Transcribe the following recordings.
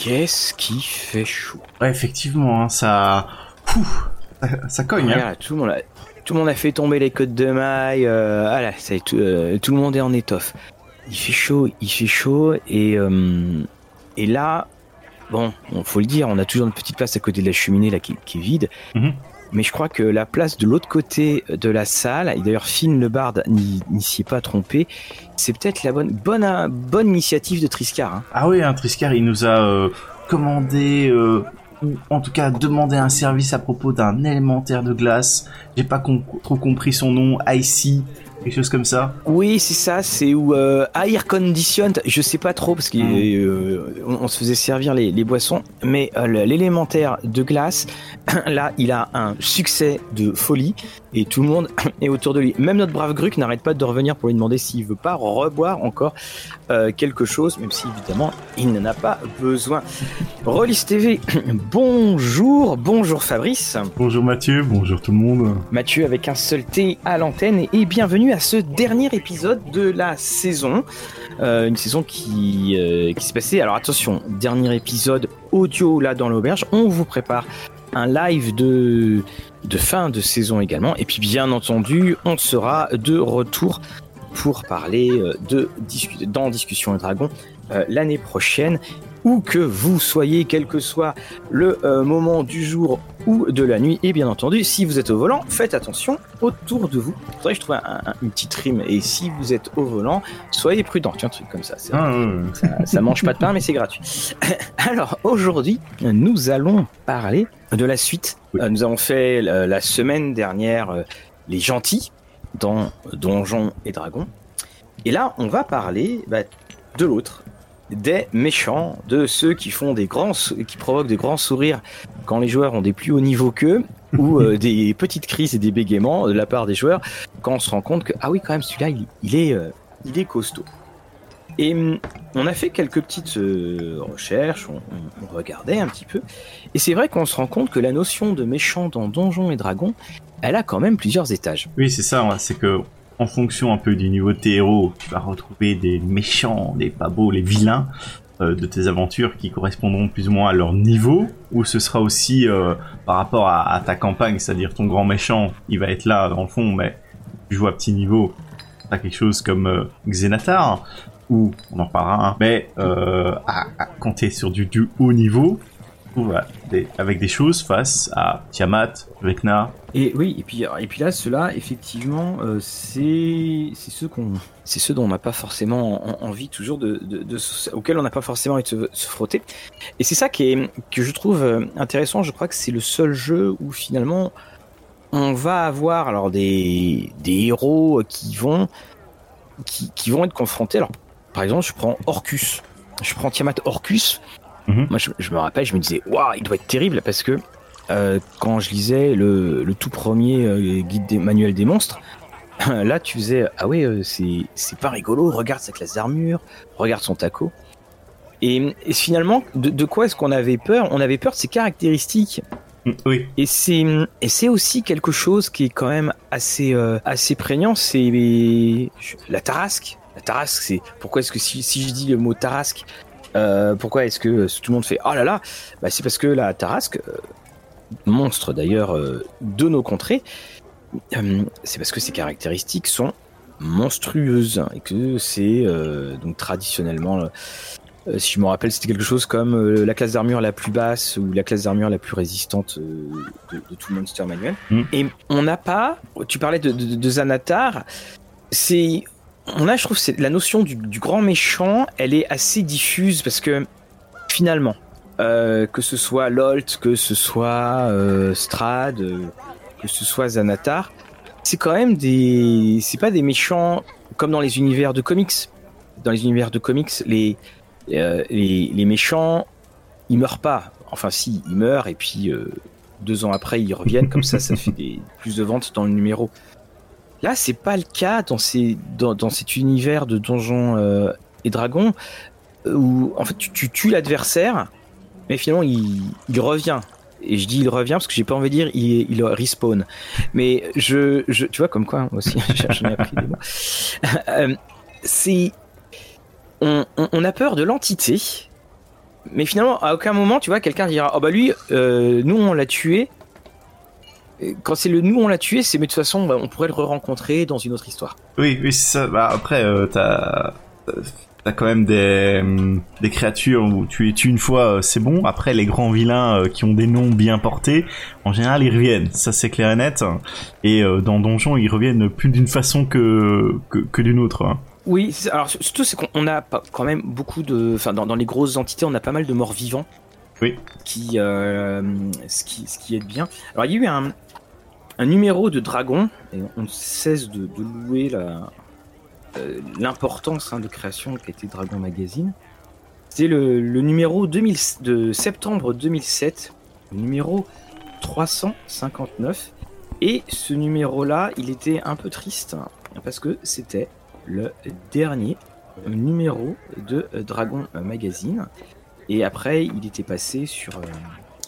qu'est-ce qui fait chaud? Ouais, effectivement, hein, ça... Pouf, ça, cogne. Hein. tout, le monde a... tout le monde a fait tomber les côtes de maille. Euh, voilà, ça tout, euh, tout, le monde est en étoffe. Il fait chaud, il fait chaud. Et, euh, et là, bon, il faut le dire, on a toujours une petite place à côté de la cheminée là, qui, qui est vide. Mhm mais je crois que la place de l'autre côté de la salle, et d'ailleurs Finn le barde n'y s'y est pas trompé, c'est peut-être la bonne, bonne, bonne initiative de Triscar. Hein. Ah oui, hein, Triscar, il nous a euh, commandé, euh, ou en tout cas demandé un service à propos d'un élémentaire de glace. J'ai pas trop compris son nom, Icy, quelque chose comme ça. Oui, c'est ça, c'est où euh, air conditioned, je sais pas trop parce qu'on hmm. euh, se faisait servir les, boissons, mais euh, l'élémentaire de glace, là, il a un succès de folie et tout le monde est autour de lui. Même notre brave Gruc n'arrête pas de revenir pour lui demander s'il veut pas reboire encore quelque chose, même si évidemment il n'en a pas besoin. Rollis TV, bonjour, bonjour Fabrice. Bonjour Mathieu, bonjour tout le monde. Mathieu avec un seul T à l'antenne et bienvenue à ce dernier épisode de la saison. Euh, une saison qui, euh, qui s'est passée. Alors attention, dernier épisode audio là dans l'auberge. On vous prépare un live de, de fin de saison également. Et puis bien entendu, on sera de retour pour parler euh, de dans Discussion et Dragon l'année prochaine où que vous soyez, quel que soit le euh, moment du jour ou de la nuit. Et bien entendu, si vous êtes au volant, faites attention autour de vous. Faudrait que je trouve une petite rime. Et si vous êtes au volant, soyez prudent. Tiens, un truc comme ça. Ah, ça, mange pas de pain, mais c'est gratuit. Alors, aujourd'hui, nous allons parler de la suite. Euh, nous avons fait euh, la, semaine dernière les gentils dans Donjons et Dragons. Et là, on va parler bah, de l'autre, des méchants, de ceux qui font des grands, qui provoquent des grands sourires quand les joueurs ont des plus hauts niveaux qu'eux, ou euh, des petites crises et des bégaiements de la part des joueurs quand on se rend compte que ah oui quand même celui-là il, est euh, il est costaud. Et hum, on a fait quelques petites euh, recherches, on, regardait un petit peu, et c'est vrai qu'on se rend compte que la notion de méchant dans Donjons et Dragons, elle a quand même plusieurs étages. Oui, c'est ça, c'est que en fonction un peu du niveau de tes héros, tu vas retrouver des méchants, des pas beaux, les vilains euh, de tes aventures qui correspondront plus ou moins à leur niveau, ou ce sera aussi euh, par rapport à, ta campagne, c'est-à-dire ton grand méchant, il va être là dans le fond, mais tu joues à petit niveau, t'as quelque chose comme Xenatar, on en reparlera, hein, mais à, à, compter sur du, haut niveau, avec des choses face à Tiamat, Vecna. Et oui, et puis, là, ceux-là, effectivement, euh, c'est ceux qu'on, c'est ceux dont on n'a pas forcément envie toujours de, on n'a pas forcément envie de se, frotter. Et c'est ça qui est, que je trouve euh, intéressant. Je crois que c'est le seul jeu où finalement on va avoir alors des, héros qui vont, qui vont être confrontés. Alors, par exemple, je prends Orcus. Je prends Tiamat Orcus Mhm. Moi, je, me rappelle, je me disais, waouh, il doit être terrible parce que euh, quand je lisais le, tout premier euh, guide des manuel des monstres, là, tu faisais, ah ouais, euh, c'est pas rigolo, regarde sa classe d'armure, regarde son taco. Et, finalement, de, quoi est-ce qu'on avait peur? On avait peur de ses caractéristiques. Mm, oui. Et c'est et c'est aussi quelque chose qui est quand même assez assez prégnant. C'est la tarasque. Tarasque, c'est pourquoi est-ce que si, si je dis le mot tarasque, euh, pourquoi est-ce que tout le monde fait oh là là? Bah, C'est parce que la Tarasque, euh, monstre d'ailleurs euh, de nos contrées, c'est parce que ses caractéristiques sont monstrueuses et que c'est donc traditionnellement, si je me rappelle, c'était quelque chose comme la classe d'armure la plus basse ou la classe d'armure la plus résistante de, tout le monster manuel. Hmm. Et on n'a pas, tu parlais de, de, de Zanatar, c'est on a, je trouve, la notion du, grand méchant, elle est assez diffuse parce que finalement, euh, que ce soit Lolt, que ce soit euh, Strad, euh, que ce soit Zanatar, c'est quand même des, c'est pas des méchants comme dans les univers de comics. Dans les univers de comics, les méchants, ils meurent pas. Enfin, si, ils meurent et puis deux ans après, ils reviennent. Comme ça, ça fait plus de ventes dans le numéro. Là, c'est pas le cas dans, ces, dans, cet univers de donjons euh, et dragons où en fait tu, tues l'adversaire, mais finalement il, revient. Et je dis il revient parce que j'ai pas envie de dire il, il respawn. Mais je, je, tu vois comme quoi aussi, j'en ai appris des. Euh, c'est on, on, a peur de l'entité mais finalement, à aucun moment, tu vois, quelqu'un dira Oh bah lui, euh, nous on l'a tué. Quand c'est le nous on l'a tué, c'est mais de toute façon, on pourrait le re-rencontrer dans une autre histoire. Oui, oui, c'est ça. Bah, après, euh, t'as. T'as quand même des, des créatures où tu les tues une fois, euh, c'est bon. Après, les grands vilains euh, qui ont des noms bien portés, en général, ils reviennent. Ça, c'est clair et net. Et euh, dans Donjon, ils reviennent plus d'une façon que, que, que d'une autre. hein. Oui, alors surtout c'est qu'on a quand même beaucoup de, enfin dans, dans les grosses entités, on a pas mal de morts vivants. Oui. Qui, euh, ce qui, ce qui est bien. Alors il y a eu un, un numéro de dragon et on cesse de, louer euh, l'importance hein, de création qu'a été Dragon Magazine. C'est le, numéro 2000 de septembre 2007, le numéro 359. Et ce numéro-là, il était un peu triste hein, parce que c'était le dernier numéro de euh, Dragon Magazine. Et après, il était passé sur, euh,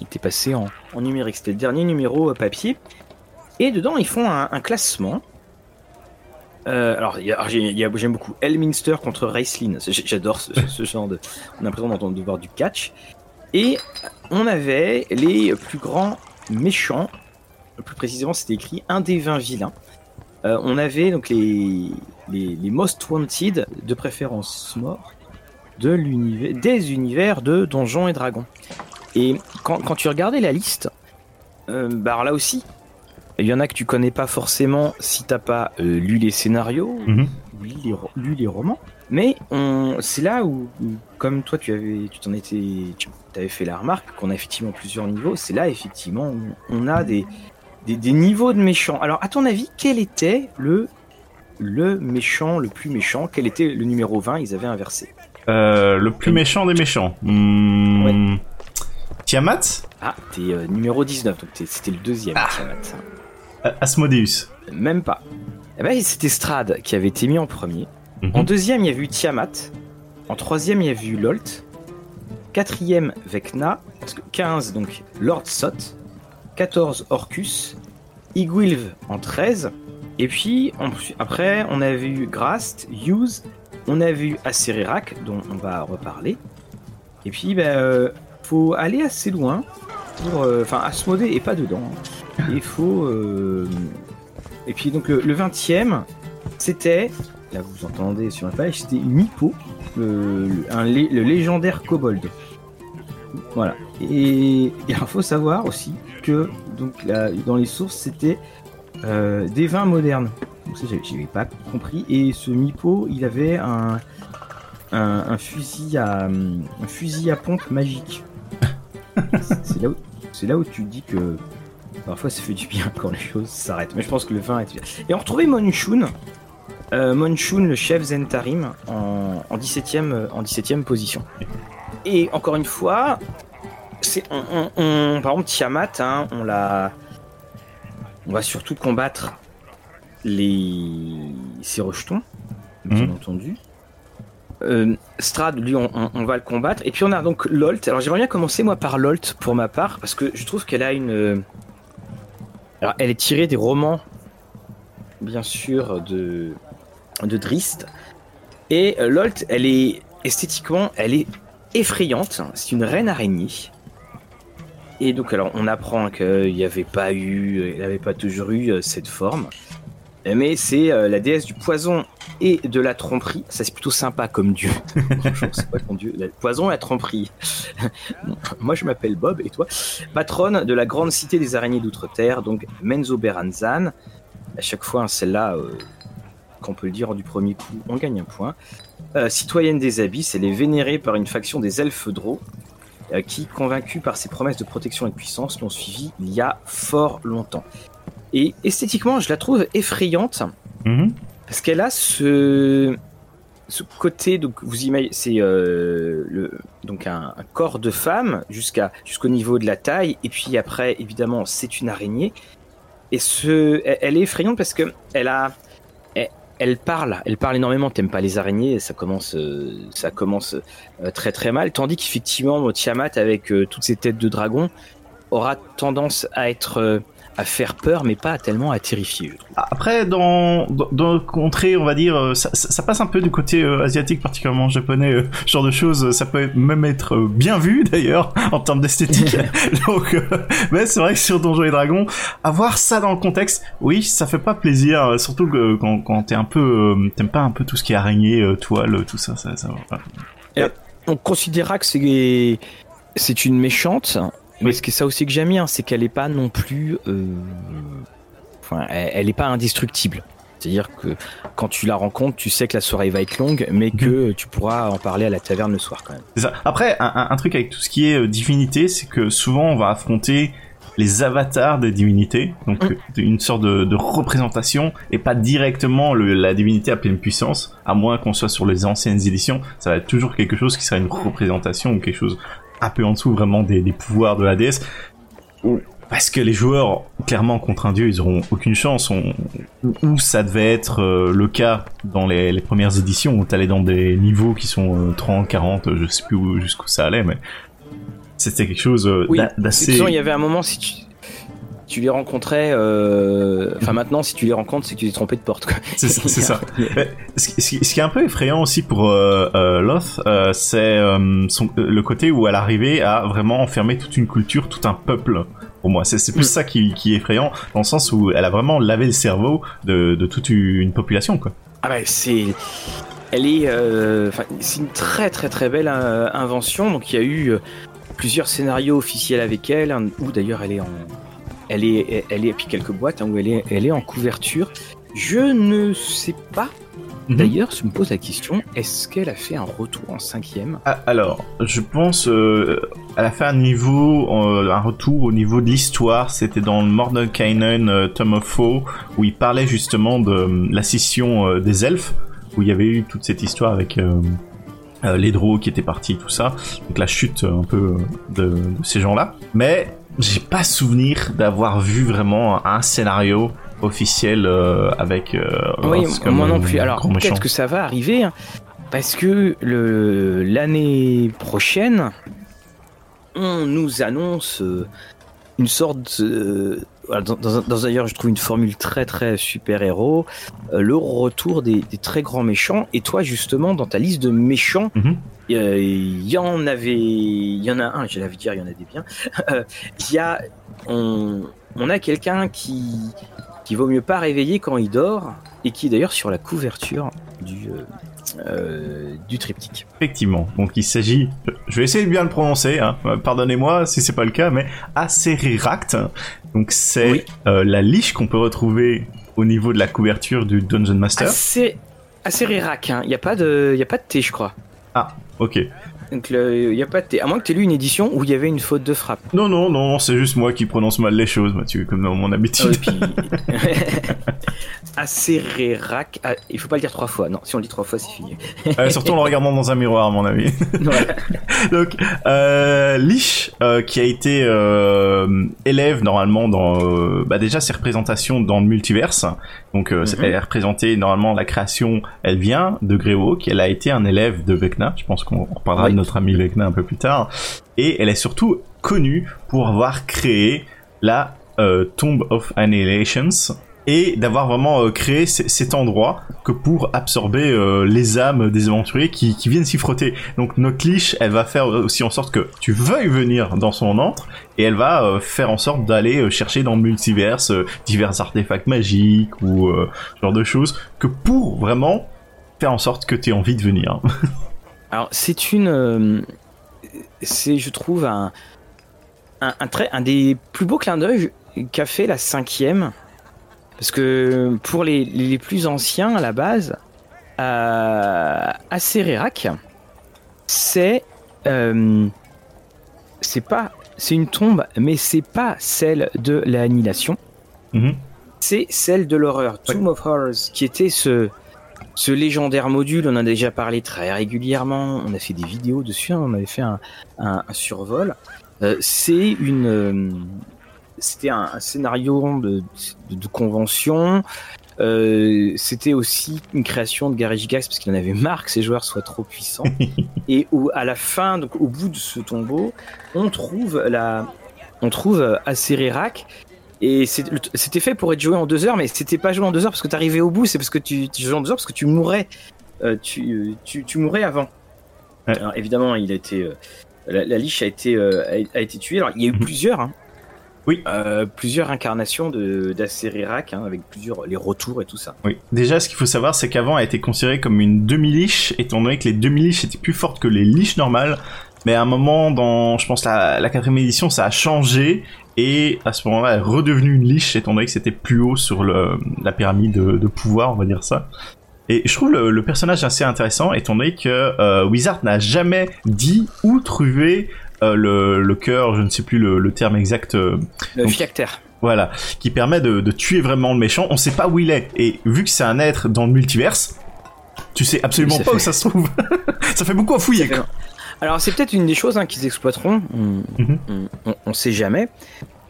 il était passé en, numérique. C'était le dernier numéro papier. Et dedans, ils font un, classement. Euh, alors, j'aime beaucoup Elminster contre Raceline. J'adore ce, genre de. On a l'impression d'entendre de voir du catch. Et on avait les plus grands méchants. Plus précisément, c'était écrit un des 20 vilains. Euh, on avait donc les, les, Most Wanted, de préférence morts, de l'univers, des univers de Donjons et Dragons. Et quand, tu regardais la liste, euh, bah là aussi, il y en a que tu connais pas forcément si t'as pas euh, lu les scénarios Mhm. ou lu les, ro- lu les romans. Mais c'est là où, comme toi, tu avais, tu t'en étais, tu avais fait la remarque qu'on a effectivement plusieurs niveaux. C'est là effectivement où on a des, des, des niveaux de méchants. Alors, à ton avis, quel était le le méchant le plus méchant? Quel était le numéro 20 Ils avaient inversé. Euh, le plus méchant des méchants. Hmm, Tiamat? Ah, t'es euh, numéro 19, donc c'était le deuxième. Ah. Tiamat. Asmodeus. Même pas. Eh ben, c'était Strad qui avait été mis en premier. Mhm. En deuxième, il y avait eu Tiamat. En troisième, il y avait eu Lolt. Quatrième, Vecna. Parce que 15, donc Lord Sot. 14, Orcus. Igwilv en 13. Et puis, après, on avait eu Grast, Hughes. On avait eu Acerirak, dont on va reparler. Et puis, ben, euh, faut aller assez loin pour. euh, Enfin, Asmodée est pas dedans. Il faut. euh, Et puis, donc, le, le 20ème, c'était. Là, vous entendez sur la page, c'était Mipo, le, légendaire kobold. Voilà. Et il faut savoir aussi que donc dans les sources, c'était euh, des vins modernes. Donc ça, j'avais- pas compris. Et ce Mipo, il avait un fusil à un fusil à pompe magique. C'est là où c'est là où tu dis que parfois ça fait du bien quand les choses s'arrêtent. Mais je pense que le vin est bien. Et on retrouvait Monshun. Euh, Monshun, le chef Zentarim, en, en 17e, euh, en 17e position. Et encore une fois, c'est, on, on- on- par exemple, Tiamat, hein, on l'a. On va surtout combattre les. ses rejetons, bien Mhm. entendu. Euh, Strad, lui, on, va le combattre. Et puis on a donc Lolt. Alors j'aimerais bien commencer moi par Lolt pour ma part, parce que je trouve qu'elle a une. euh, Alors elle est tirée des romans, bien sûr, de, de Drist. Et euh, Lolt, elle est esthétiquement, elle est effrayante. C'est une reine araignée. Et donc alors on apprend qu'il n'y avait pas eu, il n'avait pas toujours eu cette forme. Mais c'est euh, la déesse du poison et de la tromperie. Ça, c'est plutôt sympa comme dieu. Franchement, c'est pas ton dieu. Le poison et la tromperie. Moi, je m'appelle Bob, et toi? Patronne de la grande cité des araignées d'outre-terre, donc Menzo Beranzan. À chaque fois, hein, celle-là, euh, qu'on peut le dire du premier coup, on gagne un point. Euh, citoyenne des abysses, elle est vénérée par une faction des elfes drôles qui, convaincus par ses promesses de protection et de puissance, l'ont suivi il y a fort longtemps. Et esthétiquement, je la trouve effrayante Mhm. parce qu'elle a ce, ce côté, donc vous imaginez, c'est euh, le, donc un, un corps de femme jusqu'à jusqu'au niveau de la taille, et puis après, évidemment, c'est une araignée. Et ce, elle, elle est effrayante parce que elle a, elle, elle parle, elle parle énormément. T'aimes pas les araignées, ça commence, euh, ça commence euh, très très mal. Tandis qu'effectivement, Tiamat avec toutes ses têtes de dragon, aura tendance à être à faire peur, mais pas tellement à terrifier. Après, dans, dans, le contrée, on va dire, euh, ça, ça, passe un peu du côté euh, asiatique, particulièrement japonais, euh, ce genre de choses. Ça peut même être bien vu, d'ailleurs, en termes d'esthétique. Donc, mais c'est vrai que sur Donjons et Dragons, avoir ça dans le contexte, oui, ça fait pas plaisir, surtout que quand, quand t'es un peu, t'aimes pas un peu tout ce qui est araignée, toile, tout ça, ça, ça va pas. on considérera que c'est c'est une méchante, mais ce qui est ça aussi que j'aime bien, c'est qu'elle est pas non plus, euh... enfin, elle, est pas indestructible. C'est-à-dire que quand tu la rencontres, tu sais que la soirée va être longue, mais que mhm. tu pourras en parler à la taverne le soir quand même. Ça. Après, un, un, truc avec tout ce qui est euh, divinité, c'est que souvent on va affronter les avatars des divinités, donc mm. une sorte de, de, représentation et pas directement le, la divinité à pleine puissance, à moins qu'on soit sur les anciennes éditions, ça va être toujours quelque chose qui sera une représentation ou quelque chose un peu en dessous vraiment des, pouvoirs de la déesse. Parce que les joueurs, clairement, contre un dieu, ils auront aucune chance. ou ça devait être euh, le cas dans les, premières éditions, où t'allais dans des niveaux qui sont 30, euh, 40, je sais plus jusqu'où ça allait, mais c'était quelque chose euh, d'assez... Il y avait un moment, si tu, tu les rencontrais, euh, enfin maintenant, si tu les rencontres, c'est que tu t'es trompé de porte. C'est ça. ce, qui est un peu effrayant aussi pour euh, euh Loth, c'est le côté où elle arrivait à vraiment enfermer toute une culture, tout un peuple. Pour moi, c'est plus mm. ça qui, qui, est effrayant, dans le sens où elle a vraiment lavé le cerveau de, de toute une population, quoi. Ah bah c'est elle est, c'est une très très très belle invention. Donc il y a eu plusieurs scénarios officiels avec elle, où d'ailleurs elle est en, elle est, elle est, puis quelques boîtes hein, où elle est, elle est en couverture. Je ne sais pas. Mhm. D'ailleurs, je me pose la question est-ce qu'elle a fait un retour en cinquième? Ah, Alors, je pense euh, elle a fait un niveau, euh, un retour au niveau de l'histoire. C'était dans le Mordenkainen euh, Tom of Foe où il parlait justement de euh, la scission des elfes, où il y avait eu toute cette histoire avec les Draux qui étaient partis, tout ça. Donc la chute un peu de, de ces gens-là. Mais j'ai pas souvenir d'avoir vu vraiment un scénario officiel euh, avec. Euh, oui, moi non plus. Alors peut-être que ça va arriver hein, parce que le l'année prochaine, on nous annonce euh, une sorte dans, ailleurs je trouve une formule très très super héros le retour des, très grands méchants et toi justement dans ta liste de méchants mhm. Euh, il y en avait, il y en a un, j'allais dire, il y en a des biens. Euh, il y a, on, on a quelqu'un qui, qui vaut mieux pas réveiller quand il dort et qui est d'ailleurs sur la couverture du, euh, du triptyque. Effectivement. Donc il s'agit, je vais essayer de bien le prononcer, hein. pardonnez-moi si c'est pas le cas, mais Aceriract. Donc c'est la liche qu'on peut retrouver au niveau de la couverture du Dungeon Master. Acerirac, hein. il n'y a pas de, il a pas de T, je crois. Ah, ok. Donc il y a pas de à moins que tu aies lu une édition où il y avait une faute de frappe. Non non non, c'est juste moi qui prononce mal les choses, Mathieu, comme dans mon habitude. Assez rérac. Ah, il faut pas le dire trois fois. Non, si on le dit trois fois, c'est fini. euh, surtout en le regardant dans un miroir, à mon avis. Donc euh, Lich, euh, qui a été euh, élève normalement dans, bah déjà ses représentations dans le multiverse. Donc euh, mhm. elle est représentée normalement la création, elle vient de Greyhawk. Elle a été un élève de Vecna. Je pense qu'on reparlera de notre ami Vecna un peu plus tard. Et elle est surtout connue pour avoir créé la euh, Tomb of Annihilations et d'avoir vraiment euh, créé cet endroit que pour absorber euh, les âmes des aventuriers qui, viennent s'y frotter. Donc notre liche, elle va faire aussi en sorte que tu veuilles venir dans son antre et elle va euh, faire en sorte d'aller chercher dans le multiverse divers artefacts magiques ou ce genre de choses que pour vraiment faire en sorte que tu aies envie de venir. Alors c'est une, c'est je trouve un, un, un, un des plus beaux clins d'œil qu'a fait la cinquième parce que pour les, les plus anciens, à la base, euh, Acérérac, c'est. Euh, c'est pas. C'est une tombe, mais c'est pas celle de l'annihilation. Mhm. C'est celle de l'horreur. Tomb of Horrors, qui était ce, ce légendaire module. On en a déjà parlé très régulièrement. On a fait des vidéos dessus. Hein. on avait fait un, un, survol. Euh, c'est une euh, c'était un, scénario de, convention. Euh, c'était aussi une création de Gary Gigax parce qu'il en avait marre que ses joueurs soient trop puissants. et où, à la fin, donc au bout de ce tombeau, on trouve la, on trouve. Et c'était fait pour être joué en deux heures, mais c'était pas joué en deux heures parce que t'arrivais au bout, c'est parce que tu, tu jouais en deux heures parce que tu mourrais. tu, tu, tu, mourrais avant. Alors, évidemment, il a été, la, liche a été, a, été tuée. Alors, il y a eu mhm. plusieurs. Hein. Oui. Euh, plusieurs incarnations d'Acerirak, hein, avec plusieurs les retours et tout ça. Oui. Déjà, ce qu'il faut savoir, c'est qu'avant, elle a été considérée comme une demi-liche, étant donné que les demi-liches étaient plus fortes que les liches normales. Mais à un moment, dans, je pense, la, la quatrième édition, ça a changé. Et à ce moment-là, elle est redevenue une liche, étant donné que c'était plus haut sur le, la pyramide de, de, pouvoir, on va dire ça. Et je trouve le, le personnage assez intéressant, étant donné que euh, Wizard n'a jamais dit où trouver euh, le, le cœur, je ne sais plus le, le terme exact. Euh, le phylactère. Voilà, qui permet de, de, tuer vraiment le méchant. On sait pas où il est. Et vu que c'est un être dans le multiverse, tu sais absolument pas où ça se trouve. ça fait beaucoup à fouiller. Alors c'est peut-être une des choses hein, qu'ils exploiteront. Mhm. On, on, sait jamais.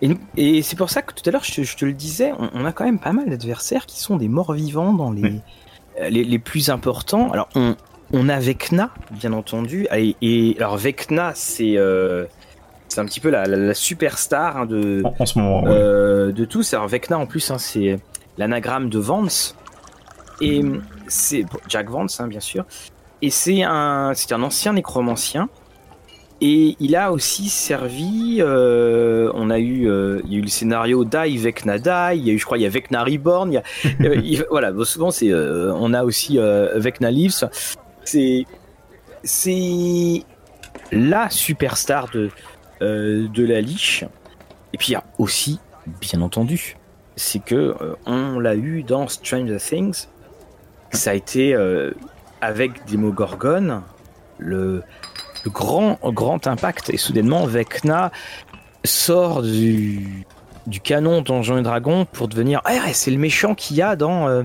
Et, et c'est pour ça que tout à l'heure, je, je, te le disais, on, a quand même pas mal d'adversaires qui sont des morts vivants dans les, euh, les, les, plus importants. Alors on, a Vecna, bien entendu. Et, alors Vecna, c'est euh, c'est un petit peu la, superstar hein, de en, ce moment, euh, de tous. Alors Vecna en plus, hein, c'est l'anagramme de Vance et c'est Jack Vance, hein, bien sûr. Et c'est un c'est un ancien nécromancien. Et il a aussi servi. Euh, on a eu, il y a eu le scénario Die Vecna Die. Il y a eu, je crois, il y a Vecna Reborn. Il y a, voilà, souvent c'est, on a aussi Vecna Lives. C'est c'est la superstar de euh, de la liche. Et puis il y a aussi, bien entendu, c'est que euh, on l'a eu dans Stranger Things. Ça a été euh, avec Demogorgon le, le grand grand impact et soudainement Vecna sort du du canon Donjons et Dragons pour devenir ah c'est le méchant qu'il y a dans euh,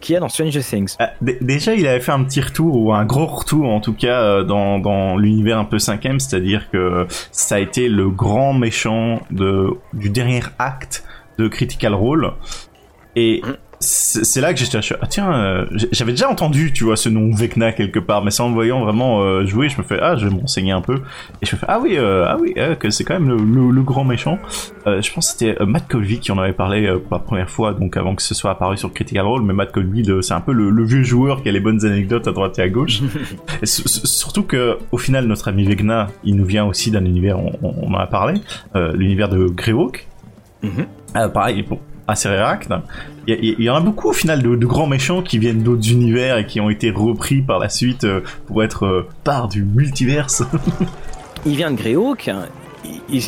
qu'il y a dans Stranger Things. Ah, déjà, il avait fait un petit retour, ou un gros retour en tout cas, euh, dans, dans l'univers un peu cinquième, c'est-à-dire que ça a été le grand méchant de, du dernier acte de Critical Role. Et mm c'est là que j'étais ah tiens euh, j'avais déjà entendu tu vois ce nom Vecna quelque part mais sans le voyant vraiment euh, jouer je me fais ah je vais m'enseigner un peu. Et je me fais ah oui euh, ah oui que c'est quand même le, grand méchant. Je pense que c'était Matt Colby qui en avait parlé pour la première fois donc avant que ce soit apparu sur Critical Role mais Matt Colby c'est un peu le, vieux joueur qui a les bonnes anecdotes à droite et à gauche. Surtout que au final notre ami Vecna il nous vient aussi d'un univers on, on, en a parlé l'univers de Greyhawk. Mm pareil bon assez réacte. Il y, en a beaucoup au final de, grands méchants qui viennent d'autres univers et qui ont été repris par la suite euh, pour être euh, part du multiverse. il vient de Greyhawk hein,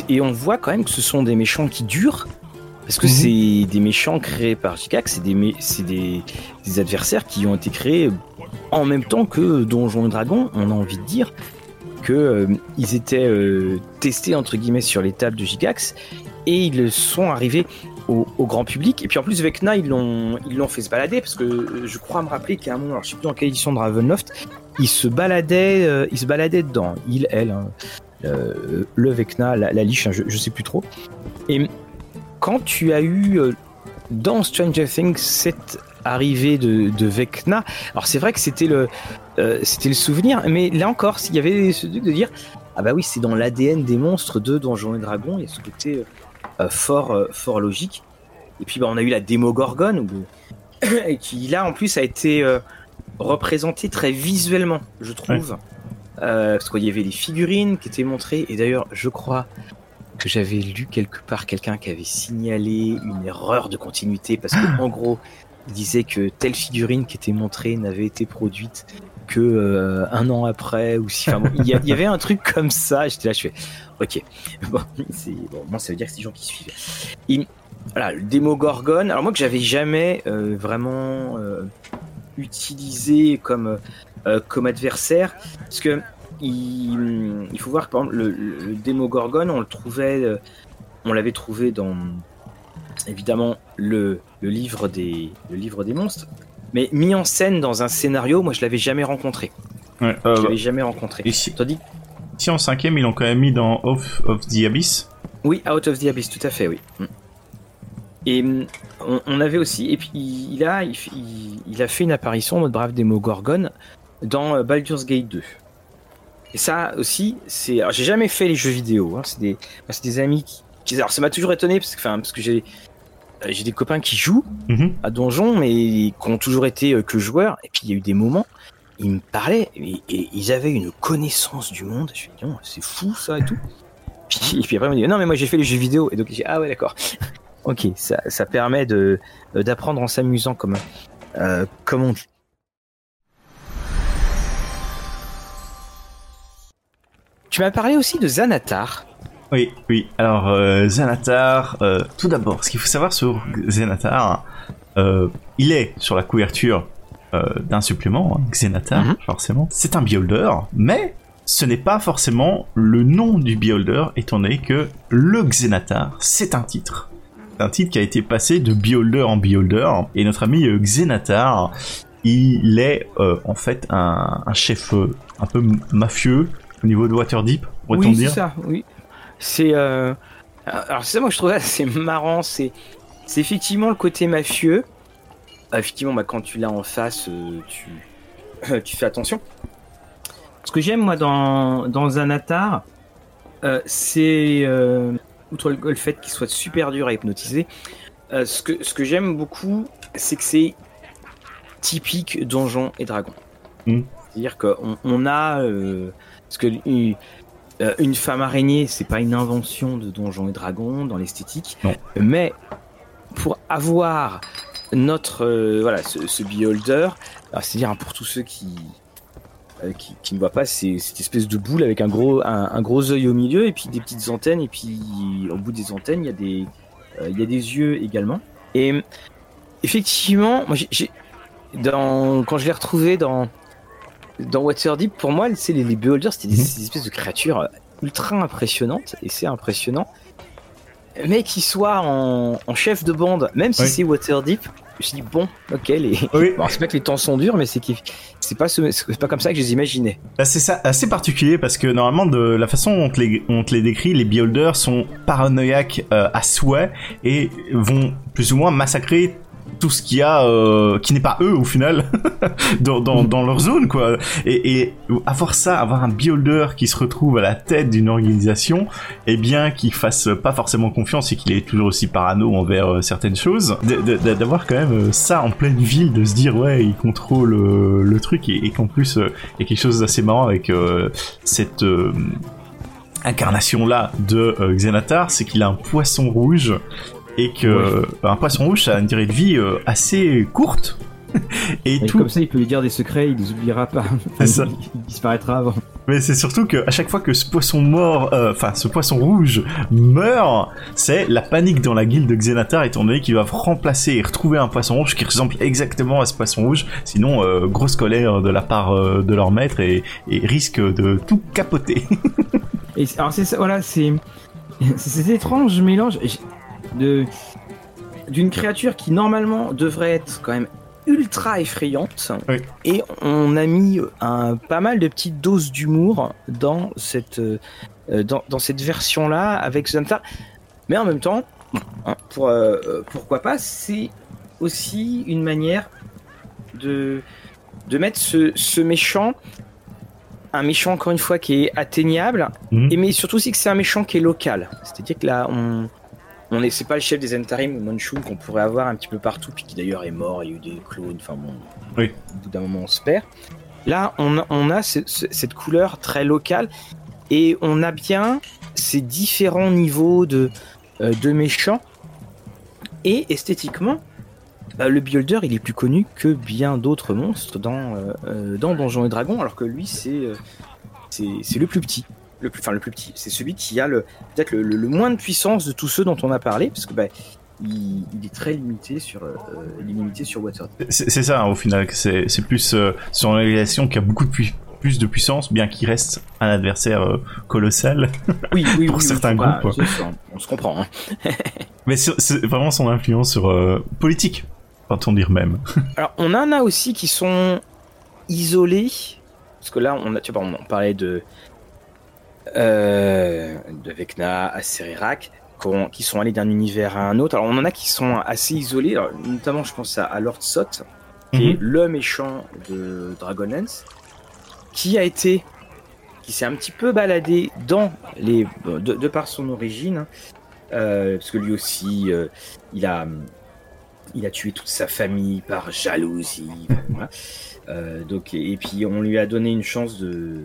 et, on voit quand même que ce sont des méchants qui durent. Parce que mhm. c'est des méchants créés par Gigax, c'est des, des, des, adversaires qui ont été créés en même temps que Donjons et Dragons, on a envie de dire que euh, ils étaient testés entre guillemets sur les tables de Gigax et ils sont arrivés au, grand public. Et puis en plus, Vecna, ils l'ont, ils l'ont fait se balader parce que je crois me rappeler qu'à un moment, alors je sais plus dans quelle édition de Ravenloft, il se baladait, euh, il se baladait dedans. Il, elle, hein, euh, le Vecna, la, liche, hein, je, sais plus trop. Et quand tu as eu euh, dans Stranger Things cette arrivée de, de Vecna, alors c'est vrai que c'était le, c'était le souvenir, mais là encore, s'il y avait ce truc de dire, ah bah oui, c'est dans l'ADN des monstres de Donjons et Dragons, il y a ce côté euh, fort, euh, fort logique. Et puis bah, on a eu la démo Gorgon, et qui là en plus a été euh, représenté très visuellement, je trouve. parce qu'il y avait les figurines qui étaient montrées, et d'ailleurs je crois que j'avais lu quelque part quelqu'un qui avait signalé une erreur de continuité, parce que en gros, il disait que telle figurine qui était montrée n'avait été produite que un an après ou si il y, avait un truc comme ça j'étais là je fais Ok. Bon, bon, ça veut dire que c'est des gens qui suivent. voilà, le démo Gorgon. Alors moi que j'avais jamais euh, vraiment euh, utilisé comme euh, comme adversaire, parce que il, il, faut voir que par exemple le, le démo Gorgon, on le trouvait, on l'avait trouvé dans évidemment le, le, livre des le livre des monstres, mais mis en scène dans un scénario, moi je l'avais jamais rencontré. Ouais, je l'avais jamais rencontré. Ici. Tandis en cinquième, ils l'ont quand même mis dans Out of the Abyss. Oui, Out of the Abyss, tout à fait, oui. Mm. Et mm, on, avait aussi, et puis il a, il, a fait une apparition, notre brave démo Gorgon, dans euh, Baldur's Gate 2. Et ça aussi, c'est. Alors, j'ai jamais fait les jeux vidéo. Hein. C'est des, des amis qui. Alors, ça m'a toujours étonné parce que, enfin, parce que j'ai. Euh, j'ai des copains qui jouent Mhm. à Donjon, mais qui ont toujours été euh, que joueurs. Et puis il y a eu des moments, ils me parlaient et, et ils avaient une connaissance du monde. Je me dis, non, c'est fou ça et tout. Puis, et puis après, ils me disent, non, mais moi j'ai fait les jeux vidéo. Et donc j'ai, ah ouais, d'accord. ok, ça, ça permet de euh, d'apprendre en s'amusant, comme, euh, comme on dit. Tu m'as parlé aussi de Xanatar. Oui, oui. Alors, euh, Xanatar, euh, tout d'abord, ce qu'il faut savoir sur Xanatar, euh, il est sur la couverture euh, d'un supplément, hein, Xenatar, Mhm. forcément. C'est un beholder, mais ce n'est pas forcément le nom du beholder, étant donné que le Xenatar, c'est un titre. C'est un titre qui a été passé de beholder en beholder, et notre ami euh, Xenatar, il est euh, en fait un, un chef un peu mafieux au niveau de Waterdeep, pourrait-on Oui, c'est dire ça, oui. C'est. Euh... Alors, c'est ça, moi, je trouve assez marrant. C'est c'est effectivement le côté mafieux. Ah, effectivement, bah, quand tu l'as en face, euh, tu... tu fais attention. Ce que j'aime, moi, dans, dans Xanatar, euh, c'est. euh, Outre le, fait qu'il soit super dur à hypnotiser, euh, ce que, ce que j'aime beaucoup, c'est que c'est typique Donjon et Dragon. Mm. C'est-à-dire qu'on on a. euh, parce que euh, une femme araignée, c'est pas une invention de Donjons et Dragons dans l'esthétique, mais pour avoir notre euh, voilà ce, ce beholder, c'est-à-dire pour tous ceux qui euh, qui, qui ne voient pas, c'est cette espèce de boule avec un gros un, un gros œil au milieu et puis des petites antennes et puis au bout des antennes il y a des il y a des yeux également. Et effectivement, moi j'ai- j'ai dans quand je l'ai retrouvé dans dans Waterdeep, pour moi, c'est les, les beholders, c'était des, des espèces de créatures ultra impressionnantes, et c'est impressionnant. Mais qu'ils soient en, en chef de bande, même si Oui. c'est Waterdeep, je me suis dit, bon, ok, les... Oui. Bon, c'est pas que les temps sont durs, mais c'est c'est pas, ce- c'est pas comme ça que je les imaginais. Bah, c'est ça, assez particulier parce que normalement, de la façon dont on te les, on te les décrit, les beholders sont paranoïaques euh, à souhait et vont plus ou moins massacrer tout ce qu'il y a euh, qui n'est pas eux au final dans, dans, leur zone quoi. Et, et avoir ça avoir un beholder qui se retrouve à la tête d'une organisation et bien qu'il fasse pas forcément confiance et qu'il est toujours aussi parano envers euh, certaines choses d'avoir quand même euh, ça en pleine ville de se dire ouais il contrôle le truc et, qu'en plus il y a quelque chose d'assez marrant avec cette incarnation là de Xenatar, c'est qu'il a un poisson rouge et que euh, un poisson rouge ça a une durée de vie euh, assez courte et Et tout comme ça, il peut lui dire des secrets, il les oubliera pas. Ça. Il disparaîtra avant. mais c'est surtout que à chaque fois que ce poisson mort euh, enfin ce poisson rouge meurt c'est la panique dans la guilde de Xenatar étant donné qu'ils doivent remplacer et retrouver un poisson rouge qui ressemble exactement à ce poisson rouge sinon euh, grosse colère de la part euh, de leur maître et, et risque de tout capoter Et alors c'est ça, voilà, c'est c'est cet étrange mélange De d'une créature qui normalement devrait être quand même ultra effrayante Oui. et on a mis un pas mal de petites doses d'humour dans cette euh, dans, dans cette version là avec Xantar mais en même temps hein, pour euh, euh, pourquoi pas c'est aussi une manière de de mettre ce, ce méchant un méchant encore une fois qui est atteignable Mhm. et mais surtout aussi que c'est un méchant qui est local c'est à dire que là on on est c'est pas le chef des Entarim ou Manchun qu'on pourrait avoir un petit peu partout puis qui d'ailleurs est mort il y a eu des clones enfin bon Oui. au bout d'un moment on se perd. Là on, a- on a ce- ce- cette couleur très locale et on a bien ces différents niveaux de euh, de méchants. Et esthétiquement bah, le Beholder il est plus connu que bien d'autres monstres dans euh, euh, dans Donjons et Dragons alors que lui c'est euh, c'est c'est le plus petit le plus enfin le plus petit c'est celui qui a le peut-être le, le- le moins de puissance de tous ceux dont on a parlé parce que bah, il, il est très limité sur euh, limité sur Waterdeep C'est ça, hein, au final, c'est plus euh, son réalisation qui a beaucoup de pui- plus de puissance, bien qu'il reste un adversaire euh, colossal. oui oui Pour oui, certains groupes. on se comprend hein. Mais c'est c'est vraiment son influence sur euh, politique, peut-on dire même. Alors, on en a aussi qui sont isolés. Parce que là, on, a, tu vois, on parlait de, euh, de Vecna, Acerirak, qu'on- qui sont allés d'un univers à un autre. Alors, on en a qui sont assez isolés. Alors, notamment, je pense à, à Lord Sot, qui est Mhm. le méchant de Dragonlance, qui a été qui s'est un petit peu baladé dans les, de, de par son origine, hein, euh, parce que lui aussi, euh, il a, il a tué toute sa famille par jalousie. voilà. Euh, donc et, et puis on lui a donné une chance de,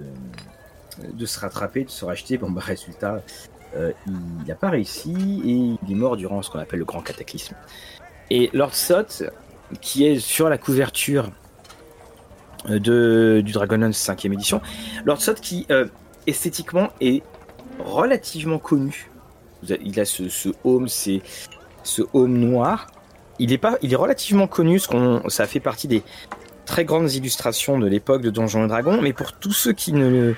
de se rattraper, de se racheter. Bon bah résultat, euh, il n'a pas réussi et il est mort durant ce qu'on appelle le grand cataclysme. Et Lord Sot, qui est sur la couverture euh, de, du Dragonlance 5 édition, Lord Sot qui euh, esthétiquement est relativement connu. Il a ce, ce home, c'est ce home noir. Il est pas, il est relativement connu, ça fait partie des très grandes illustrations de l'époque de Donjons et Dragons. Mais pour tous ceux qui ne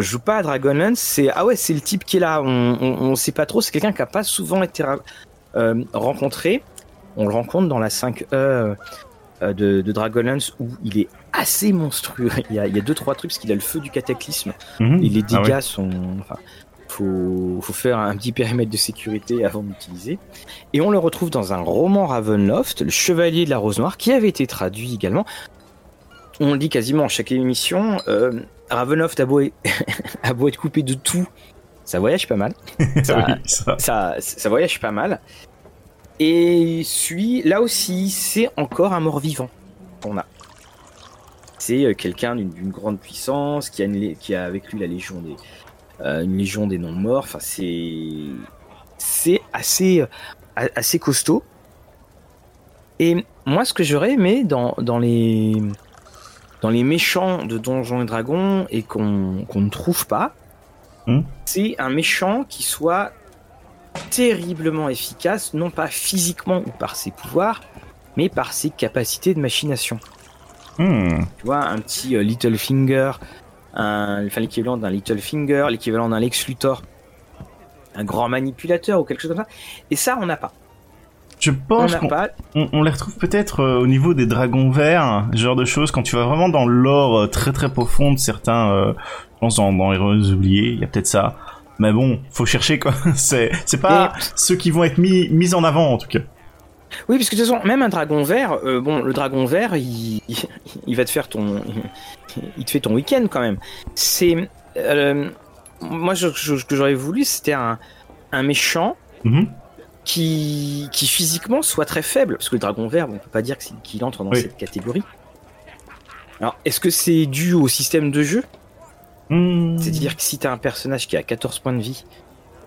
jouent pas à Dragonlance, c'est ah ouais, c'est le type qui est là. On, on, on sait pas trop. C'est quelqu'un qui a pas souvent été euh, rencontré. On le rencontre dans la 5e euh, de, de Dragonlance où il est assez monstrueux. Il y a, il y a deux trois trucs parce qu'il a le feu du cataclysme Mhm. et les Ah dégâts ouais. sont. Enfin, faut, faut faire un petit périmètre de sécurité avant d'utiliser. Et on le retrouve dans un roman Ravenloft, Le Chevalier de la Rose Noire, qui avait été traduit également. On le dit quasiment à chaque émission. Euh, Ravenloft a beau, être- a beau être coupé de tout, ça voyage pas mal. Ça- Oui, ça. ça, ça voyage pas mal. Et celui, là aussi, c'est encore un mort-vivant qu'on a. C'est euh, quelqu'un d'une grande puissance qui a, une qui a avec lui la légion des, euh, une légion des non-morts. Enfin, c'est c'est assez euh, assez costaud. Et moi, ce que j'aurais aimé dans, dans les dans les méchants de Donjons et Dragons et qu'on ne trouve pas, Hmm. c'est un méchant qui soit terriblement efficace, non pas physiquement ou par ses pouvoirs, mais par ses capacités de machination. Hmm. Tu vois, un petit euh, Littlefinger, un, enfin l'équivalent d'un Littlefinger, l'équivalent d'un Lex Luthor, un grand manipulateur ou quelque chose comme ça. Et ça, on n'a pas. Je pense qu'on pas. on, on les retrouve peut-être euh, au niveau des dragons verts, ce genre de choses, quand tu vas vraiment dans l'or euh, très très profond de certains, euh, je pense dans, dans Héros oubliés, il y a peut-être ça. Mais bon, faut chercher quoi. C'est c'est pas ceux qui vont être mis mis en avant en tout cas. Oui, parce que de toute façon, même un dragon vert, euh, bon, le dragon vert, il, il va te faire ton, il te fait ton week-end quand même. C'est, euh, moi, ce que j'aurais voulu, c'était un, un méchant Mhm. Qui, qui physiquement soit très faible, parce que le dragon vert, on peut pas dire qu'il entre dans Oui. cette catégorie. Alors, est-ce que c'est dû au système de jeu? Hmm. C'est-à-dire que si t'as un personnage qui a 14 points de vie,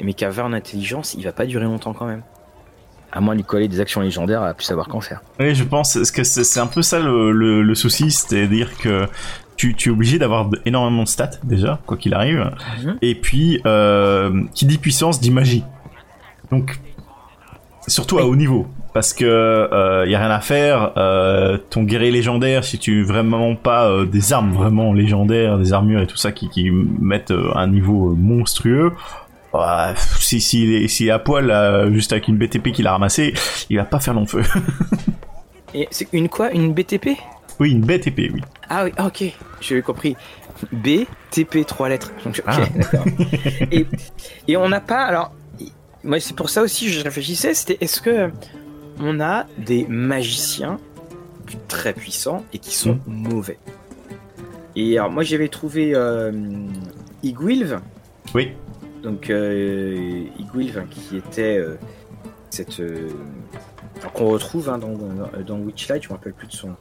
mais qui a 20 en intelligence, il va pas durer longtemps quand même. À moins de lui coller des actions légendaires à plus savoir qu'en faire. Oui, je pense que c'est un peu ça le, le, le souci, c'est-à-dire que tu, tu es obligé d'avoir énormément de stats déjà, quoi qu'il arrive. Mhm. Et puis, euh, qui dit puissance dit magie. Donc, surtout à haut niveau, parce que euh, y a rien à faire. euh, ton guerrier légendaire, si tu vraiment pas euh, des armes vraiment légendaires, des armures et tout ça qui, qui mettent euh, un niveau monstrueux. bah, si s'il est, à poil là, juste avec une BTP qu'il a ramassé, il va pas faire long feu. Et c'est une quoi? Une BTP oui, une BTP, oui. Ah oui, ok, j'avais compris. B, TP, trois lettres. Donc, ok, Ah. d'accord. et, et on n'a pas. Alors, moi, c'est pour ça aussi que je réfléchissais c'était est-ce que on a des magiciens très puissants et qui sont mauvais? Et alors, moi, j'avais trouvé euh, Igwilv. Oui. Donc, euh, Igwilv, hein, qui était euh, cette. euh, alors, qu'on retrouve hein, dans, dans, dans Witchlight, je me rappelle plus de son.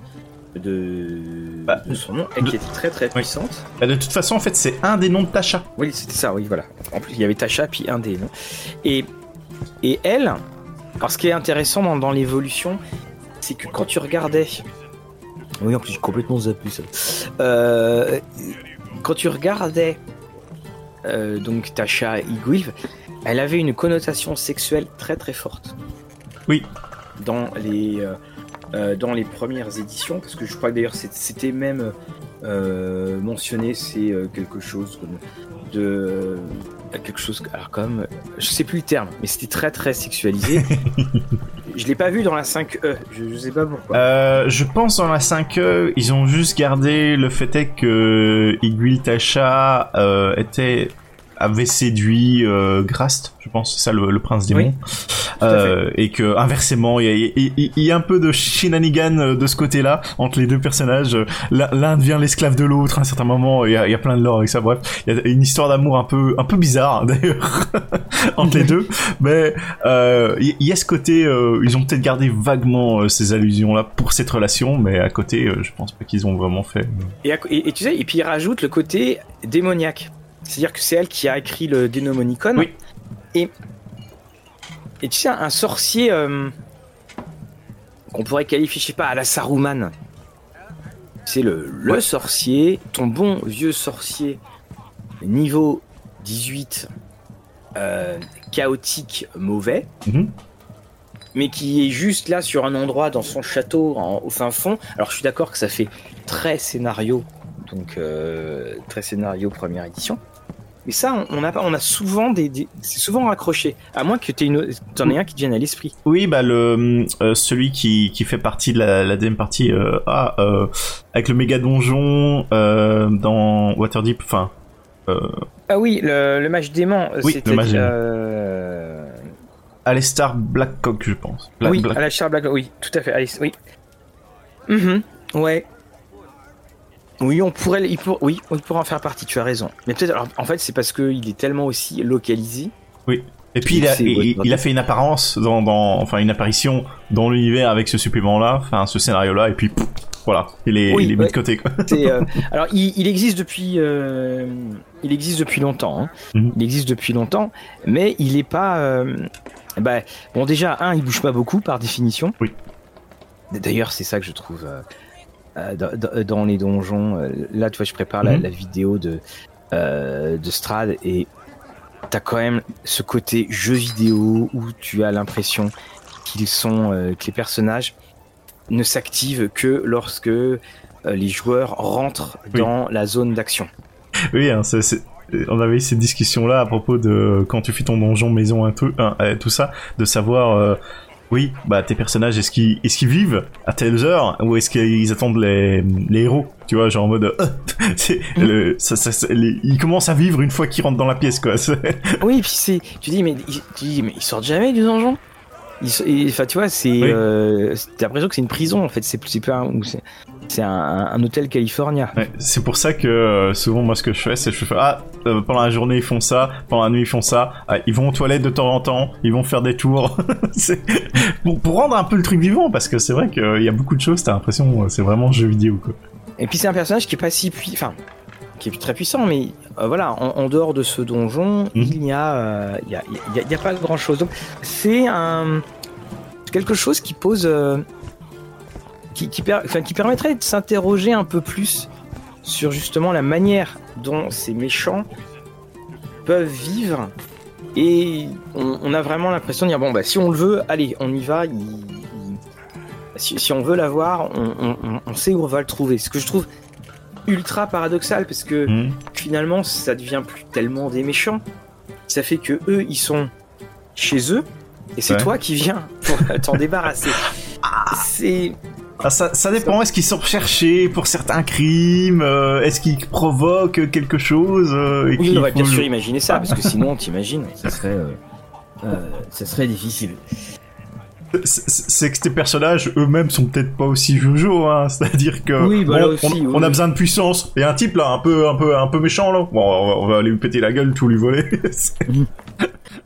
De, Bah, de son nom, et qui était très très puissante. Bah, de toute façon, en fait, c'est un des noms de Tasha. Oui, c'était ça, oui, voilà. En plus, il y avait Tasha, puis un des noms. Et, et elle, alors ce qui est intéressant dans, dans l'évolution, c'est que quand tu regardais. Oui, en plus, j'ai complètement zappé ça. Euh, quand tu regardais euh, donc Tasha Igwilv, elle avait une connotation sexuelle très très forte. Oui. Dans les, euh, euh, dans les premières éditions, parce que je crois que d'ailleurs c'était même euh, mentionné, c'est euh, quelque chose comme de quelque chose alors comme je sais plus le terme mais c'était très très sexualisé. Je l'ai pas vu dans la 5e je, je sais pas pourquoi. Euh, je pense dans la 5e, ils ont juste gardé le fait est que Iguil Tasha euh, était avait séduit euh, Grast, je pense, c'est ça le, le prince démon, euh, et que inversement, il y a, y un peu de shenanigan euh, de ce côté-là entre les deux personnages. L'un devient l'esclave de l'autre à un certain moment. Il y a, il y a plein de lore avec ça. Bref, il y a une histoire d'amour un peu un peu bizarre d'ailleurs entre les deux, mais il y a ce côté. euh, ils ont peut-être gardé vaguement euh, ces allusions-là pour cette relation, mais à côté, euh, je pense pas qu'ils ont vraiment fait. Et, à- et- et tu sais, et puis il rajoute le côté démoniaque. C'est-à-dire que c'est elle qui a écrit le Dénomonicon. Oui. Et, et tu sais, un sorcier euh, qu'on pourrait qualifier, je sais pas, à la Saruman. C'est le, le Ouais. sorcier, ton bon vieux sorcier, niveau 18, euh, chaotique, mauvais, Mhm. mais qui est juste là sur un endroit dans son château en- au fin fond. Alors je suis d'accord que ça fait très scénario, donc euh, très scénario première édition. Mais ça, on a, on a souvent des, des- c'est souvent raccroché. À moins que tu t'en aies un qui te vienne à l'esprit. Oui, bah le euh, celui qui, qui fait partie de la, la deuxième partie, euh, ah, euh, avec le méga donjon dans Waterdeep, enfin. Ah oui, le, le mage dément. Oui, c'était, le mage dément. Alistar Blackcock, je pense. Oui, Black- à la Char Black. Oui, tout à fait. Alice, oui. Mhm, ouais. Oui, on pourrait, il pour, oui, on pourrait en faire partie. Tu as raison. Mais peut-être, alors, en fait, c'est parce qu'il est tellement aussi localisé. Et puis il a, C'est il, Waterdeep. il a fait une apparence dans, dans enfin une apparition dans l'univers avec ce supplément-là, enfin ce scénario-là, et puis voilà, il est, Oui, il est mis ouais. de côté. Quoi. Euh, alors, il, il existe depuis, euh, il existe depuis longtemps. hein. Mhm. Il existe depuis longtemps, mais il est pas. euh, bah, bon, déjà, un, il bouge pas beaucoup par définition. Oui. D'ailleurs, c'est ça que je trouve dans, dans- les donjons. euh, Là, tu vois, je prépare la, Mhm. la vidéo de euh, de Strad et t'as quand même ce côté jeu vidéo où tu as l'impression qu'ils sont euh, que les personnages ne s'activent que lorsque euh, les joueurs rentrent Oui. dans la zone d'action. Oui, hein, on avait eu cette discussion-là à propos de quand tu fais ton donjon maison, un truc, un- euh, tout ça, de savoir, euh, oui, bah tes personnages, est-ce qu'ils vivent à telles heures ou est-ce qu'ils attendent les, les héros, tu vois, genre en mode, euh, c'est le, ça, ça- ça- les- ils commencent à vivre une fois qu'ils rentrent dans la pièce, quoi. Oui, puis c'est, tu dis mais ils- tu dis mais ils sortent jamais du donjon? Enfin, tu vois, c'est, Oui. euh, t'as l'impression que c'est une prison en fait. C'est, c'est pas, un- ou c'est, un, un hôtel californien. Ouais, c'est pour ça que euh, souvent moi ce que je fais c'est je fais ah euh, pendant la journée ils font ça, pendant la nuit ils font ça, ah, ils vont aux toilettes de temps en temps, ils vont faire des tours, pour, pour rendre un peu le truc vivant parce que c'est vrai qu'il y a beaucoup de choses, t'as l'impression euh, c'est vraiment jeu vidéo quoi. Et puis c'est un personnage qui est pas si puissant, enfin, qui est très puissant, mais euh, voilà, en, en dehors de ce donjon, Mhm. il y a, euh, y a, y a- il y a pas grand chose. Donc c'est un quelque chose qui pose, euh, qui, qui, per- enfin, qui permettrait de s'interroger un peu plus sur justement la manière dont ces méchants peuvent vivre. Et on, on a vraiment l'impression de dire bon bah si on le veut, allez, on y va. il- il- si, si on veut l'avoir, on, on- on- on sait où on va le trouver. Ce que je trouve ultra paradoxal parce que Mhm. finalement ça devient plus tellement des méchants. Ça fait que eux ils sont chez eux et c'est Ouais. toi qui viens pour t'en débarrasser. C'est Ah, ça, ça dépend, est-ce qu'ils sont recherchés pour certains crimes, euh, est-ce qu'ils provoquent quelque chose euh, et oui, on va bien sûr imaginer ça parce que sinon t'imagines, ça serait euh, euh, ça serait difficile. C'est- que tes personnages eux-mêmes sont peut-être pas aussi jojo, hein. C'est-à-dire que Oui, bah bon, là aussi, on, oui, on a oui. besoin de puissance. Et un type là, un peu, un peu, un peu méchant là. Bon, on va, on va aller lui péter la gueule, tout lui voler.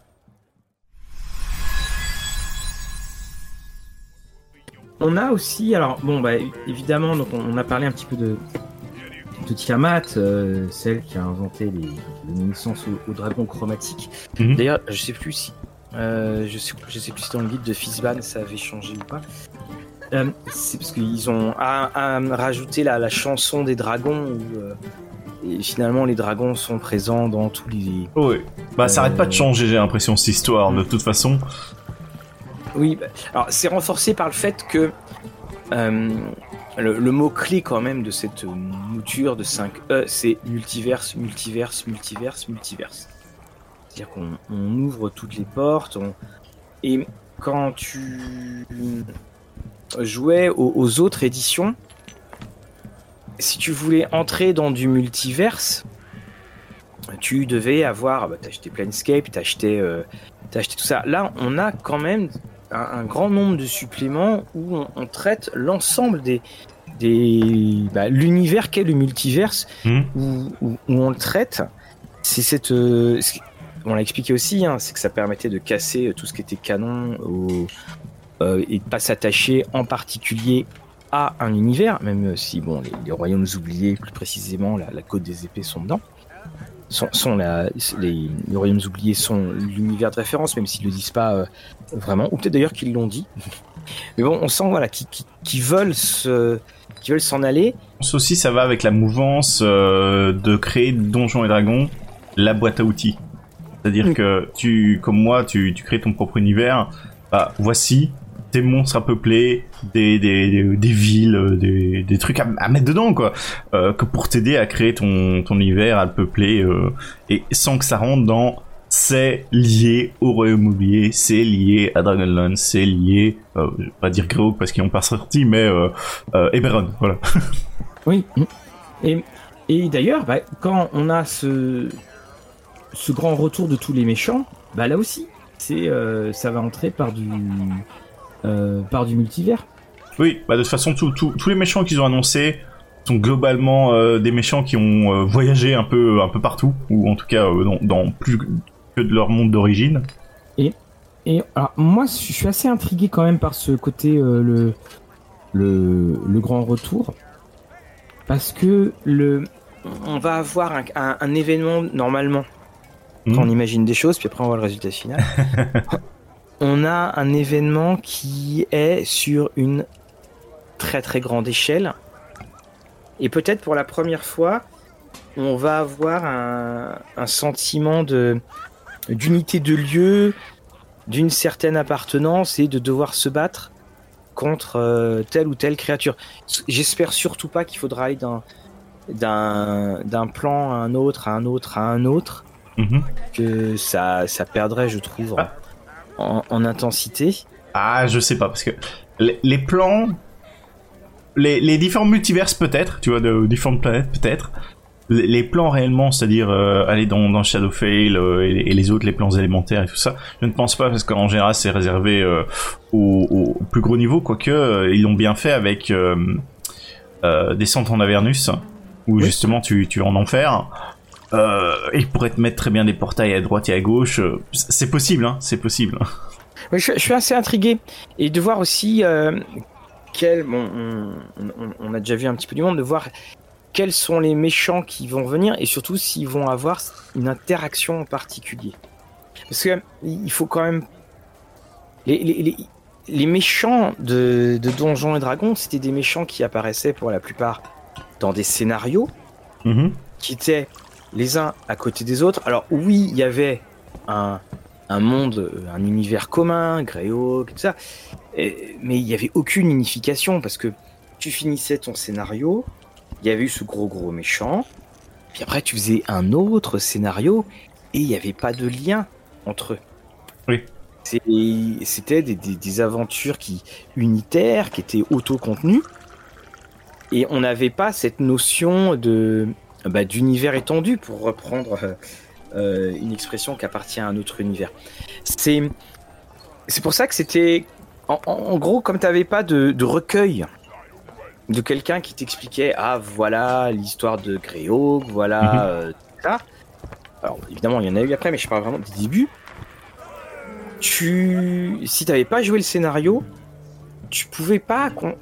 On a aussi, alors bon, bah évidemment, donc on, on a parlé un petit peu de, de Tiamat, euh, celle qui a inventé les, les naissances au, au dragon chromatique. Mhm. D'ailleurs, je sais plus si euh, je sais je sais plus si dans le guide de Fizban ça avait changé ou pas. Euh, c'est parce qu'ils ont à, à rajouter la, la chanson des dragons où et finalement les dragons sont présents dans tous les ouais. Bah, ça arrête pas de changer, j'ai l'impression, cette histoire. De toute façon, Oui, bah, alors c'est renforcé par le fait que euh, le, mot-clé quand même de cette mouture de 5 E, c'est multiverse, multiverse, multiverse, multiverse. C'est-à-dire qu'on on ouvre toutes les portes, et quand tu jouais aux, autres éditions, si tu voulais entrer dans du multiverse, tu devais avoir, bah, t'achetais Planescape, t'achetais, euh, t'achetais tout ça. Là, on a quand même un, un grand nombre de suppléments où on, on traite l'ensemble des, des, bah, l'univers qu'est le multiverse, Mhm. où, où, où on le traite. C'est cette, euh, on l'a expliqué aussi, hein, c'est que ça permettait de casser tout ce qui était canon au, euh, et de pas s'attacher en particulier à un univers, même si bon, les, les royaumes oubliés, plus précisément la, la côte des épées sont dedans. Sont, sont la- les, les royaumes oubliés sont l'univers de référence, même s'ils le disent pas euh, vraiment, ou peut-être d'ailleurs qu'ils l'ont dit. Mais bon, on sent voilà qu'ils qu'ils- qu'ils veulent se, qu'ils veulent s'en aller. Ça aussi, ça va avec la mouvance euh, de créer Donjons et Dragons, la boîte à outils. C'est-à-dire Mm. que tu, comme moi, tu, tu crées ton propre univers. Bah, voici des monstres à peupler, des, villes, euh, des, des trucs à, mettre dedans, quoi. Euh, que pour t'aider à créer ton, univers, à le peupler, euh, et sans que ça rentre dans c'est lié au royaume oublié, c'est lié à Dragonlance, c'est lié, euh, je vais pas dire Greyhawk parce qu'ils n'ont pas sorti, mais euh, Eberron, voilà. Oui. Et, d'ailleurs, bah, quand on a ce, ce grand retour de tous les méchants, bah là aussi, c'est ça va entrer par du par du multivers. Oui, bah de toute façon, tout- tout- tous les méchants qu'ils ont annoncés sont globalement euh, des méchants qui ont euh, voyagé un peu, un peu partout, ou en tout cas euh, dans, dans plus que de leur monde d'origine. Et alors, moi, je suis assez intrigué quand même par ce côté euh, le, le le grand retour, parce que le On va avoir un, un- un événement normalement. Mhm. Quand on imagine des choses, puis après on voit le résultat final. on a un événement qui est sur une très très grande échelle. Et peut-être pour la première fois, on va avoir un, un sentiment de d'unité de lieu, d'une certaine appartenance et de devoir se battre contre euh, telle ou telle créature. J'espère surtout pas qu'il faudra aller d'un d'un d'un plan à un autre, à un autre, à un autre, Mhm. que ça, ça perdrait, je trouve, en, Ah. En- en intensité. Ah, je sais pas, parce que les, les plans, les, les différents multiverses peut-être, tu vois, de différentes planètes peut-être. Les, les plans réellement, c'est-à-dire euh, aller dans, dans Shadowfell euh, et, les- et les autres, les plans élémentaires et tout ça, je ne pense pas parce qu'en général c'est réservé euh, au, au plus gros niveau, quoique euh, ils l'ont bien fait avec Descente en Avernus, où Oui. justement tu, tu es en enfer. Euh, ils pourraient te mettre très bien des portails à droite et à gauche. euh, C'est possible, hein, c'est possible. Oui, je, je suis assez intrigué. Et de voir aussi euh, quel. Bon, on, on- on a déjà vu un petit peu du monde, de voir quels sont les méchants qui vont venir et surtout s'ils vont avoir une interaction en particulier. Parce que il faut quand même. Les, les, les, les méchants de, de Donjons et Dragons, c'était des méchants qui apparaissaient pour la plupart dans des scénarios Mhm. qui étaient les uns à côté des autres. Alors oui, il y avait un, un monde, euh, un univers commun, Greyhawk, tout ça, et- mais il n'y avait aucune unification parce que tu finissais ton scénario, il y avait eu ce gros gros méchant, puis après tu faisais un autre scénario et il n'y avait pas de lien entre eux. Oui. C'était des, des- des aventures qui unitaires, qui étaient auto-contenues, et on n'avait pas cette notion de bah, d'univers étendu pour reprendre euh, euh, une expression qui appartient à un autre univers. C'est c'est pour ça que c'était en, gros comme tu n'avais pas de, de recueil de quelqu'un qui t'expliquait ah voilà l'histoire de Greyhawk, voilà Mhm. euh, ça. Alors évidemment il y en a eu après mais je parle vraiment des débuts. Tu si t'avais pas joué le scénario, tu pouvais pas con-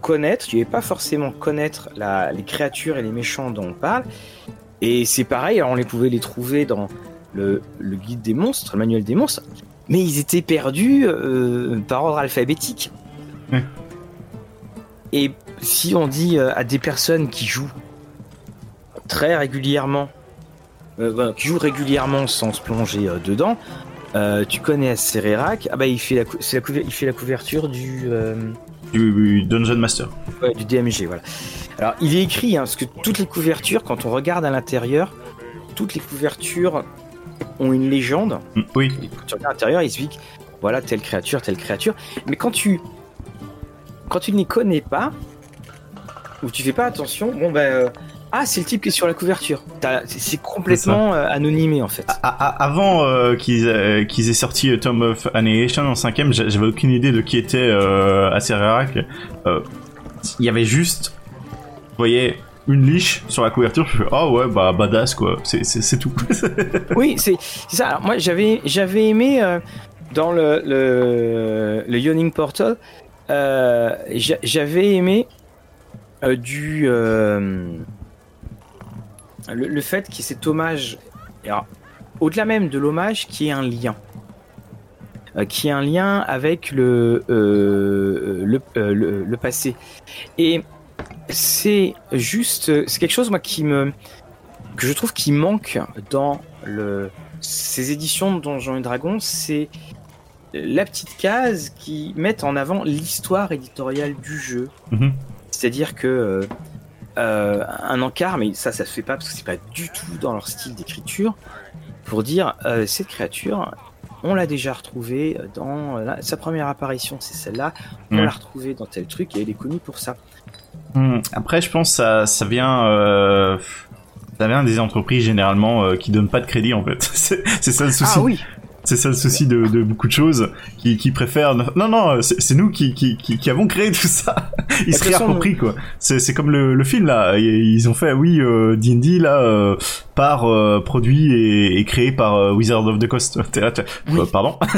connaître, tu ne pas forcément connaître la- les créatures et les méchants dont on parle. Et c'est pareil, alors on les pouvait les trouver dans le, le guide des monstres, le manuel des monstres, mais ils étaient perdus euh, par ordre alphabétique. Et si on dit euh, à des personnes qui jouent très régulièrement, euh, voilà, qui jouent régulièrement sans se plonger euh, dedans, euh, tu connais Cererac, ah bah il fait la, cou- il fait la couverture du Du, du Dungeon Master. Ouais, du DMG, voilà. Alors, il est écrit, hein, parce que toutes les couvertures, quand on regarde à l'intérieur, toutes les couvertures ont une légende. Mm, Oui. Quand tu regardes à l'intérieur, il explique, voilà, telle créature, telle créature. Mais quand tu, quand tu ne les connais pas, ou tu fais pas attention, bon ben, euh, Ah, c'est le type qui est sur la couverture. C'est complètement euh, anonymé en fait. avant euh, qu'ils euh, qu'ils aient sorti Tom of Annihilation en cinquième, j'avais aucune idée de qui était Acerarak. Il y avait juste, vous voyez, une liche sur la couverture. Je fais oh ouais bah badass quoi. C'est tout. oui, c'est ça. Alors, moi j'avais j'avais aimé dans le le, le Yawning Portal. j'avais aimé du le, fait qu'il y ait cet hommage, au-delà même de l'hommage, qui est un lien. Euh, qui est un lien avec le, euh, euh, le, le, passé. Et c'est juste, c'est quelque chose moi qui me, que je trouve qui manque dans le, ces éditions de Donjons et Dragons, c'est la petite case qui met en avant l'histoire éditoriale du jeu. Mhm. C'est-à-dire que euh, un encart, mais ça, ça se fait pas parce que c'est pas du tout dans leur style d'écriture, pour dire euh, cette créature, on l'a déjà retrouvée dans sa première apparition, c'est celle-là, on mm. l'a retrouvée dans tel truc et elle est connue pour ça. Mm. Après, je pense que ça, ça vient. Euh, ça vient des entreprises généralement qui donnent pas de crédit en fait. c'est ça le souci. Ah oui. C'est ça le souci de, de, beaucoup de choses, qui, qui préfèrent... Non, non, c'est nous qui, qui, qui, avons créé tout ça. Ils se réapproprient, quoi. C'est comme le, le, film, là. Ils ont fait, oui, euh, D&D, là, euh, par euh, produit et, et, créé par euh, Wizard of the Coast. Oui. pardon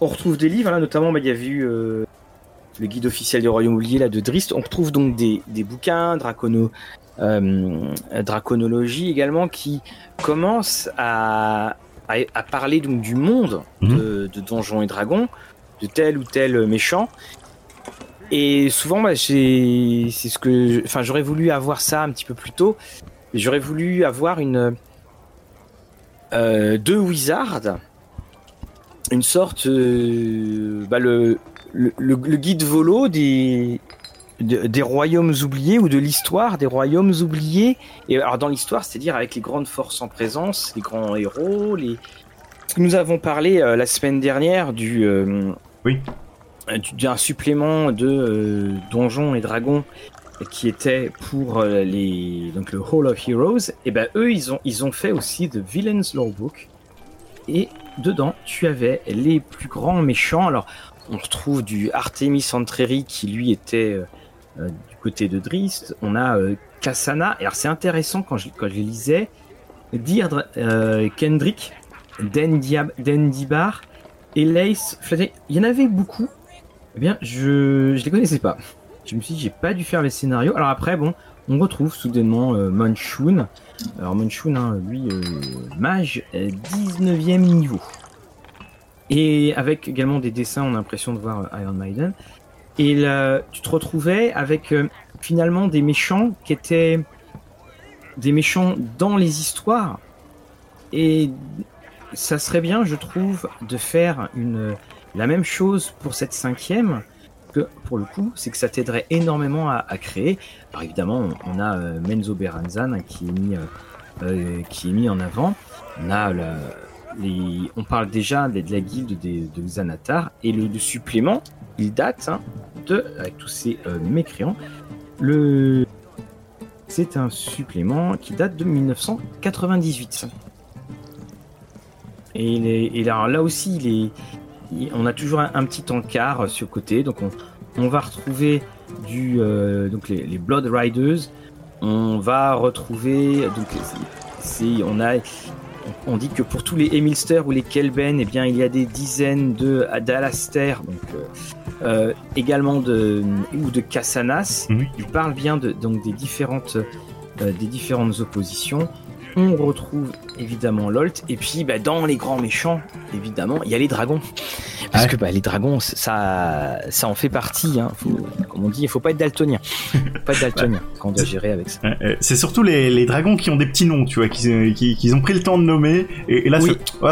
On retrouve des livres, là, notamment, bah, il y a eu le guide officiel du royaume oublié là de Drist. On retrouve donc des, des bouquins, Dracono, euh, draconologie également, qui commence à, à, parler donc du monde mhm. de, Donjons et Dragons, de tel ou tel méchant. Et souvent, bah, c'est ce que, enfin, j'aurais voulu avoir ça un petit peu plus tôt. J'aurais voulu avoir une euh, deux wizards, une sorte, euh, bah, le, le, le, guide volo des des royaumes oubliés ou de l'histoire des royaumes oubliés. Et alors dans l'histoire, c'est-à-dire avec les grandes forces en présence, les grands héros, les. Nous avons parlé euh, la semaine dernière du. Euh, oui. D'un supplément de euh, Donjons et Dragons qui était pour les donc le Hall of Heroes. Et ben eux, ils ont ils ont fait aussi The Villains Lawbook. Et dedans, tu avais les plus grands méchants. Alors, on retrouve du Artemis Entreri qui lui était euh, du côté de Drist, on a euh, Kasana. Et alors c'est intéressant quand je, quand je lisais, Dirdre euh, Kendrick, Dendibar, Lace Il y en avait beaucoup. Eh bien, je ne les connaissais pas. Je me suis dit, j'ai pas dû faire les scénarios. Alors après, bon, on retrouve soudainement euh, Manchun. Alors Manchun, hein, lui, mage, 19e niveau. Et avec également des dessins, on a l'impression de voir Iron Maiden. Et là, tu te retrouvais avec euh, finalement des méchants qui étaient des méchants dans les histoires. Et ça serait bien, je trouve, de faire une, la même chose pour cette cinquième. Que pour le coup, c'est que ça t'aiderait énormément à, créer. Alors évidemment, on, a euh, Menzo Beranzan qui est mis, euh, qui est mis en avant. On a on parle déjà de, la guilde des, de et le, supplément il date hein, de, avec tous ces euh, mécréants, le... c'est un supplément qui date de 1998. Et, là aussi, il on a toujours un, petit encart sur le côté, donc on, va retrouver euh, les, Blood Riders, on va retrouver, donc on a on dit que pour tous les Emilster ou les Kelben, eh bien, il y a des dizaines de d'Alaster, donc euh, euh, également de ou de Kassanas. Il parle bien de, donc des différentes euh, des différentes oppositions. On retrouve évidemment Lolt et puis bah, dans les grands méchants, évidemment, il y a les dragons. Parce que bah, les dragons, ça, ça en fait partie. Hein. comme on dit, il faut pas être daltonien. Faut pas être daltonien quand on doit gérer avec ça. C'est surtout les, les, dragons qui ont des petits noms, tu vois, qui, qui, qui ont pris le temps de nommer. Et, là,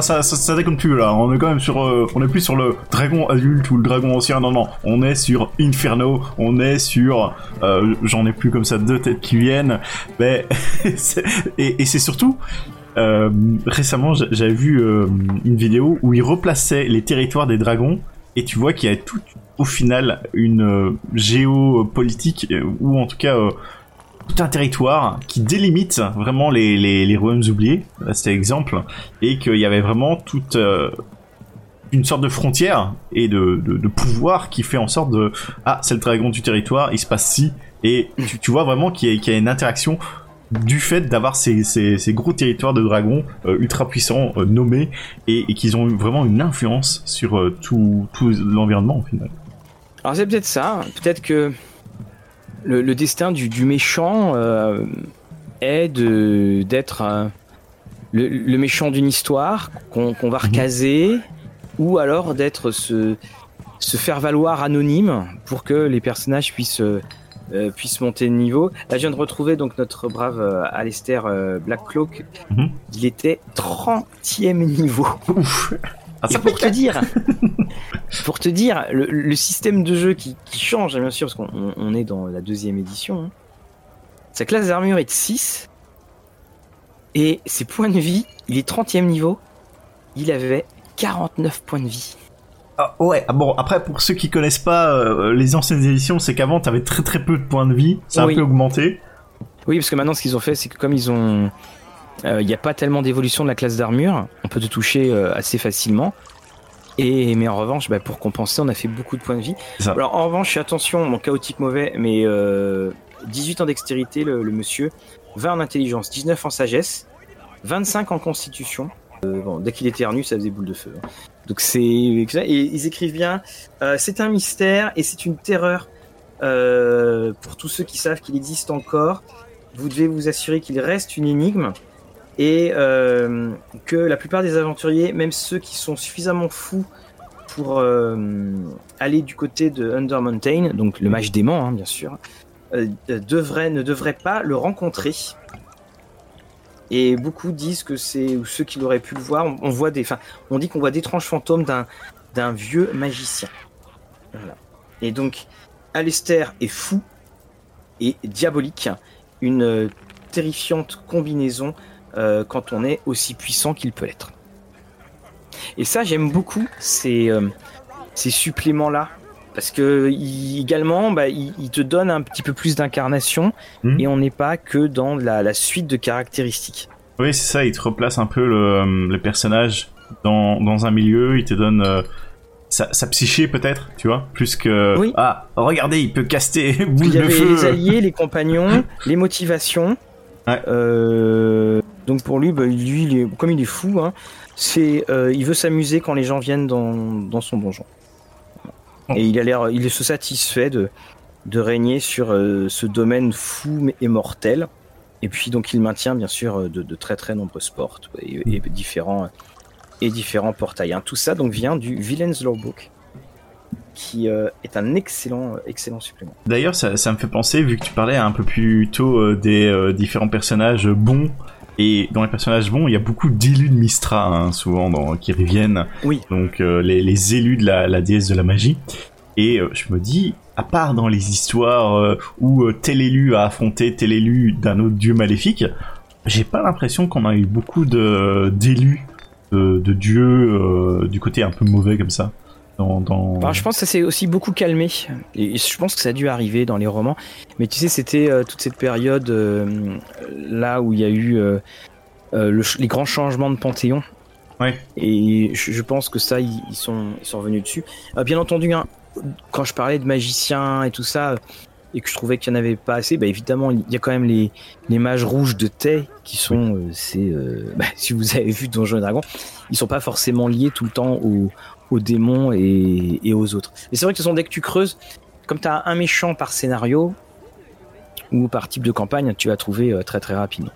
ça, ça, ça, déconne plus là. On est quand même sur, euh, on est plus sur le dragon adulte ou le dragon ancien. Non, non, on est sur Inferno. On est sur, euh, j'en ai plus comme ça deux têtes qui viennent. Mais et, et c'est surtout euh, récemment, j'avais vu euh, une vidéo où ils replaçaient les territoires des dragons et tu vois qu'il y a tout au final une euh, géopolitique ou en tout cas tout un territoire qui délimite vraiment les, royaumes oubliés, c'était l'exemple, et qu'il y avait vraiment toute une sorte de frontière et de, pouvoir qui fait en sorte de ah c'est le dragon du territoire, il se passe ci et tu, vois vraiment qu'il y, a une interaction du fait d'avoir ces, ces, ces, gros territoires de dragons euh, ultra puissants euh, nommés et, et qu'ils ont vraiment une influence sur euh, tout, tout l'environnement au final. Alors c'est peut-être ça, peut-être que le, le, destin du, du méchant est d'être le, le, méchant d'une histoire qu'on qu va recaser mmh. ou alors d'être se, se faire valoir anonyme pour que les personnages puissent euh, puisse monter de niveau. Là, je viens de retrouver donc notre brave euh, Alistair euh, Blackcloak. Mm -hmm. Il était 30e niveau. Ouf. Ah, Et pour te dire, pour te dire, le, le système de jeu qui, qui, change, bien sûr, parce qu'on on est dans la deuxième édition. Hein. Sa classe d'armure est de 6. Et ses points de vie, il est 30e niveau. Il avait 49 points de vie. Ah, ouais, ah, bon, après, pour ceux qui connaissent pas euh, les anciennes éditions, c'est qu'avant, t'avais très très peu de points de vie, ça a oui. un peu augmenté. Oui, parce que maintenant, ce qu'ils ont fait, c'est que comme ils ont. Il euh, n'y a pas tellement d'évolution de la classe d'armure, on peut te toucher euh, assez facilement. Et, mais en revanche, bah, pour compenser, on a fait beaucoup de points de vie. Alors en revanche, attention, mon chaotique mauvais, mais 18 ans dextérité, le, le, monsieur, 20 en intelligence, 19 en sagesse, 25 en constitution. bon, dès qu'il était revenu, ça faisait boule de feu. Hein. Donc c'est ils écrivent bien. Euh, c'est un mystère et c'est une terreur euh, pour tous ceux qui savent qu'il existe encore. Vous devez vous assurer qu'il reste une énigme et euh, que la plupart des aventuriers, même ceux qui sont suffisamment fous pour aller du côté de Under Mountain, donc le mage démon hein, bien sûr, devraient ne devraient pas le rencontrer et beaucoup disent que c'est ou ceux qui l'auraient pu le voir. On, voit des, enfin, on dit qu'on voit d'étranges fantômes d'un vieux magicien. Et donc, Alester est fou et diabolique, une euh, terrifiante combinaison euh, quand on est aussi puissant qu'il peut l'être. Et ça, j'aime beaucoup ces, euh, ces suppléments-là. Parce que il, également, bah, il, il, te donne un petit peu plus d'incarnation mmh. et on n'est pas que dans la, la, suite de caractéristiques. Oui, c'est ça, il te replace un peu le, le personnage dans, dans, un milieu, il te donne euh, sa, sa, psyché peut-être, tu vois, plus que oui. ah regardez, il peut caster boule il y de avait feu. Les alliés, les compagnons, les motivations. Ouais. Euh, donc pour lui, bah, lui, il est, comme il est fou, hein, c'est euh, il veut s'amuser quand les gens viennent dans, dans son donjon. Et il a l'air, il se satisfait de, de régner sur euh, ce domaine fou et mortel. Et puis donc il maintient bien sûr de, de très très nombreux sports et, différents et différents portails. Hein. Tout ça donc vient du Villain's Lawbook, qui euh, est un excellent excellent supplément. D'ailleurs ça, ça, me fait penser vu que tu parlais un peu plus tôt euh, des euh, différents personnages bons. Et dans les personnages bons, il y a beaucoup d'élus de Mistra, hein, souvent, dans, qui reviennent. Oui. Donc, euh, les, les, élus de la, la, déesse de la magie. Et euh, je me dis, à part dans les histoires euh, où tel élu a affronté tel élu d'un autre dieu maléfique, j'ai pas l'impression qu'on a eu beaucoup d'élus de, de, de, dieux du côté un peu mauvais comme ça. Dans, dans... Alors, je pense que ça s'est aussi beaucoup calmé. Et je pense que ça a dû arriver dans les romans. Mais tu sais, c'était euh, toute cette période euh, là où il y a eu euh, le, les grands changements de Panthéon. Ouais. Et je, je pense que ça, ils, ils, sont, ils sont revenus dessus. bien entendu, hein, quand je parlais de magiciens et tout ça, et que je trouvais qu'il n'y en avait pas assez, bah évidemment, il y a quand même les, les mages rouges de Tay qui sont, oui. c'est, bah, si vous avez vu Donjons et Dragons, ils sont pas forcément liés tout le temps au, aux démons et, et aux autres. Et c'est vrai que ce sont dès que tu creuses, comme tu as un méchant par scénario ou par type de campagne, tu vas trouver euh, très très rapidement.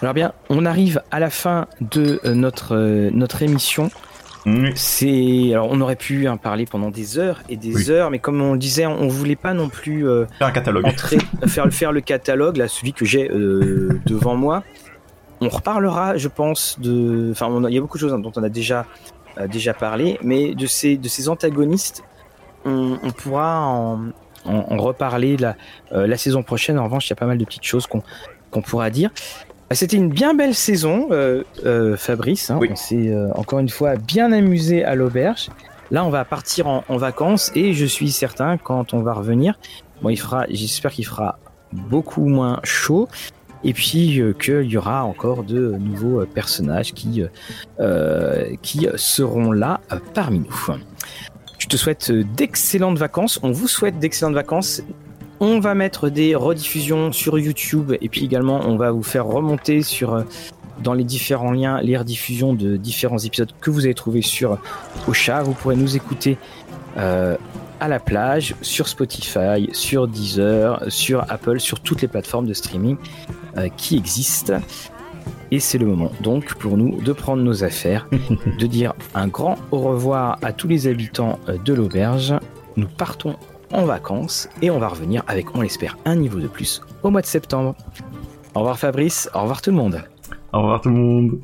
Alors bien, on arrive à la fin de euh, notre euh, notre émission. Mmh. C'est alors on aurait pu en parler pendant des heures et des oui. heures, mais comme on le disait, on voulait pas non plus euh, faire un catalogue, entrer, faire faire le catalogue là, celui que j'ai euh, devant moi. On reparlera, je pense, de, enfin, il y a beaucoup de choses dont on a déjà déjà parlé, mais de ces, de ces antagonistes, on, on pourra en, en, en, reparler la, euh, la saison prochaine. En revanche, il y a pas mal de petites choses qu'on qu pourra dire. Bah, c'était une bien belle saison, euh, Fabrice. Hein. Oui. On s'est encore une fois bien amusé à l'auberge. Là, on va partir en, en vacances et je suis certain quand on va revenir, bon, il fera, j'espère qu'il fera beaucoup moins chaud et puis euh, qu'il y aura encore de nouveaux euh, personnages qui, euh, qui seront là parmi nous. Je te souhaite d'excellentes vacances. On vous souhaite d'excellentes vacances. On va mettre des rediffusions sur YouTube et puis également on va vous faire remonter sur dans les différents liens les rediffusions de différents épisodes que vous avez trouvés sur Ocha. Vous pourrez nous écouter à la plage, sur Spotify, sur Deezer, sur Apple, sur toutes les plateformes de streaming euh, qui existent. Et c'est le moment donc pour nous de prendre nos affaires, de dire un grand au revoir à tous les habitants euh, de l'auberge. Nous partons en vacances et on va revenir avec, on l'espère, un niveau de plus au mois de septembre. Au revoir Fabrice, au revoir tout le monde. Au revoir tout le monde.